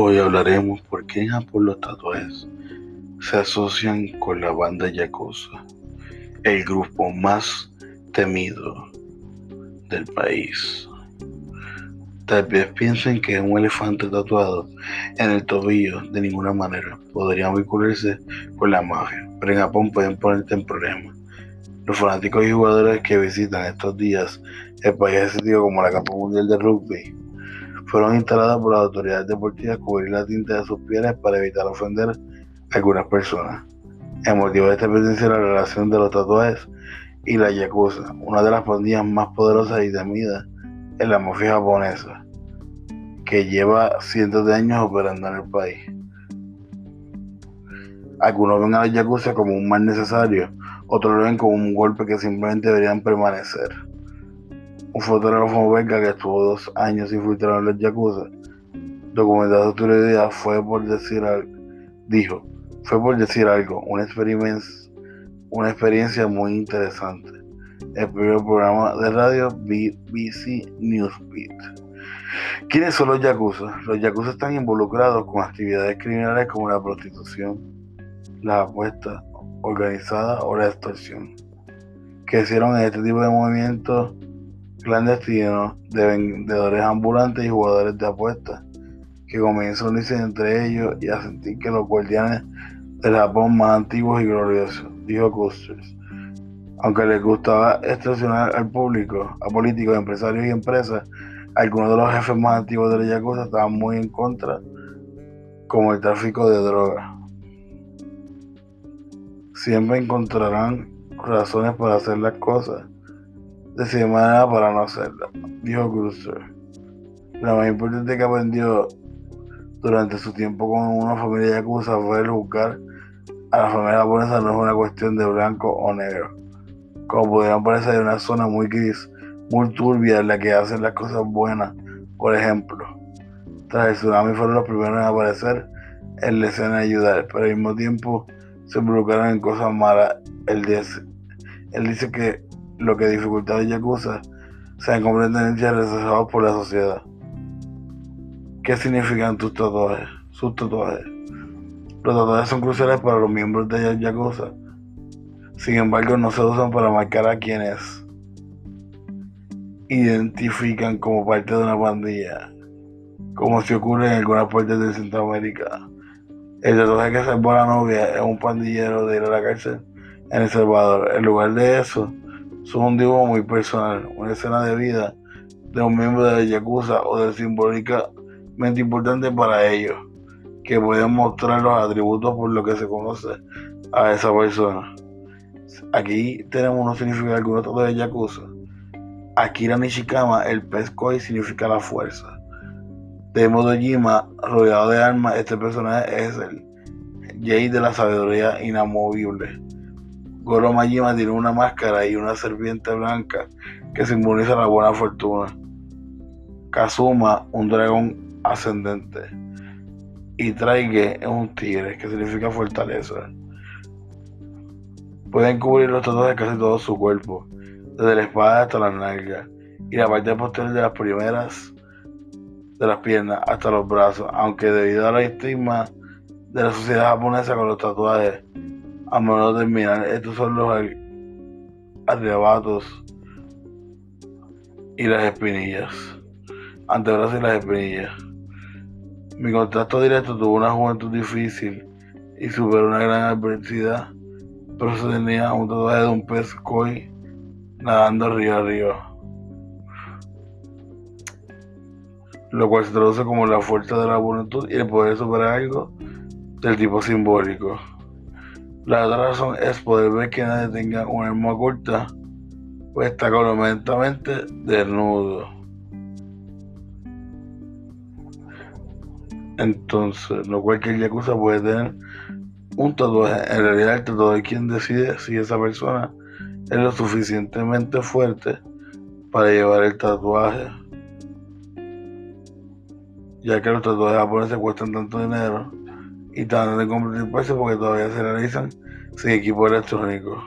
Hoy hablaremos por qué en Japón los tatuajes se asocian con la banda Yakuza, el grupo más temido del país. Tal vez piensen que un elefante tatuado en el tobillo de ninguna manera podría vincularse con la mafia, pero en Japón pueden ponerte en problemas. Los fanáticos y jugadores que visitan estos días el país sentido como la Copa Mundial de Rugby fueron instaladas por las autoridades deportivas cubrir la tinta de sus pieles para evitar ofender a algunas personas. El motivo de esta presencia es la relación de los tatuajes y la Yakuza, una de las pandillas más poderosas y temidas en la mafia japonesa, que lleva cientos de años operando en el país. Algunos ven a la Yakuza como un mal necesario, otros lo ven como un golpe que simplemente deberían permanecer. Un fotógrafo belga que estuvo dos años infiltrado en los Yakuza, documentado su idea, fue por decir algo, dijo, fue por decir algo, una experiencia, muy interesante. El primer programa de radio BBC Newsbeat. ¿Quiénes son los Yakuza? Los Yakuza están involucrados con actividades criminales como la prostitución, la apuesta organizada o la extorsión. Que hicieron en este tipo de movimientos clandestinos de vendedores ambulantes y jugadores de apuestas que comienzan a unirse entre ellos y a sentir que los guardianes del Japón más antiguos y gloriosos, dijo Custers. Aunque les gustaba extorsionar al público, a políticos, empresarios y empresas, algunos de los jefes más antiguos de la Yakuza estaban muy en contra, como el tráfico de drogas. Siempre encontrarán razones para hacer las cosas de manera para no hacerlas, dijo Cruiser. La más importante que aprendió durante su tiempo con una familia yakuza fue el juzgar a la familia japonesa no es una cuestión de blanco o negro. Como pudieran parecer, hay una zona muy gris, muy turbia en la que hacen las cosas buenas. Por ejemplo, tras el tsunami fueron los primeros en aparecer en la escena de ayudar, pero al mismo tiempo se involucraron en cosas malas. Él dice, él dice que lo que dificulta a Yakuza sean completamente rechazados por la sociedad. ¿Qué significan tus tatuajes? Sus tatuajes. Los tatuajes son cruciales para los miembros de Yakuza. Sin embargo, no se usan para marcar a quienes identifican como parte de una pandilla, como si ocurre en algunas partes de Centroamérica. El tatuaje que salvó a la novia es un pandillero de ir a la cárcel en El Salvador. En lugar de eso, son un dibujo muy personal, una escena de vida de un miembro de la Yakuza o de simbólica importante para ellos, que pueden mostrar los atributos por lo que se conoce a esa persona. Aquí tenemos unos significados algunos datos de Yakuza. Akira Nishikama, el pez koi significa la fuerza. De Dojima, rodeado de armas, este personaje es el Jay de la sabiduría inamovible. Goro Majima tiene una máscara y una serpiente blanca que simboliza la buena fortuna. Kazuma, un dragón ascendente. Y Traige es un tigre, que significa fortaleza. Pueden cubrir los tatuajes de casi todo su cuerpo, desde la espada hasta las nalgas, y la parte posterior de las primeras de las piernas hasta los brazos, aunque debido a la estigma de la sociedad japonesa con los tatuajes, a de terminar, estos son los arrebatos y las espinillas, antebrazos y las espinillas. Mi contacto directo tuvo una juventud difícil y superó una gran adversidad, pero se tenía un tatuaje de un pez koi nadando río arriba. Lo cual se traduce como la fuerza de la juventud y el poder superar algo del tipo simbólico. La otra razón es poder ver que nadie tenga una arma corta, pues está completamente desnudo. Entonces, no cualquier yakuza puede tener un tatuaje. En realidad, el tatuaje es quien decide si esa persona es lo suficientemente fuerte para llevar el tatuaje. Ya que los tatuajes japoneses cuestan tanto dinero y tardan en completar porque todavía se realizan sin equipo electrónico.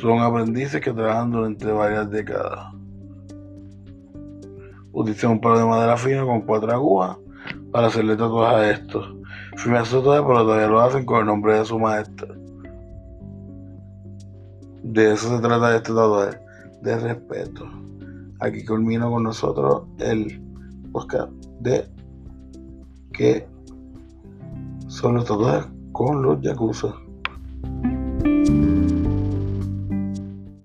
Son aprendices que trabajan durante varias décadas. Utiliza un palo de madera fino con cuatro agujas para hacerle tatuajes a estos. Su tatuaje, pero todavía lo hacen con el nombre de su maestra. De eso se trata este tatuaje, de respeto. Aquí culmino con nosotros el podcast de que solo tocar con los Yakuza.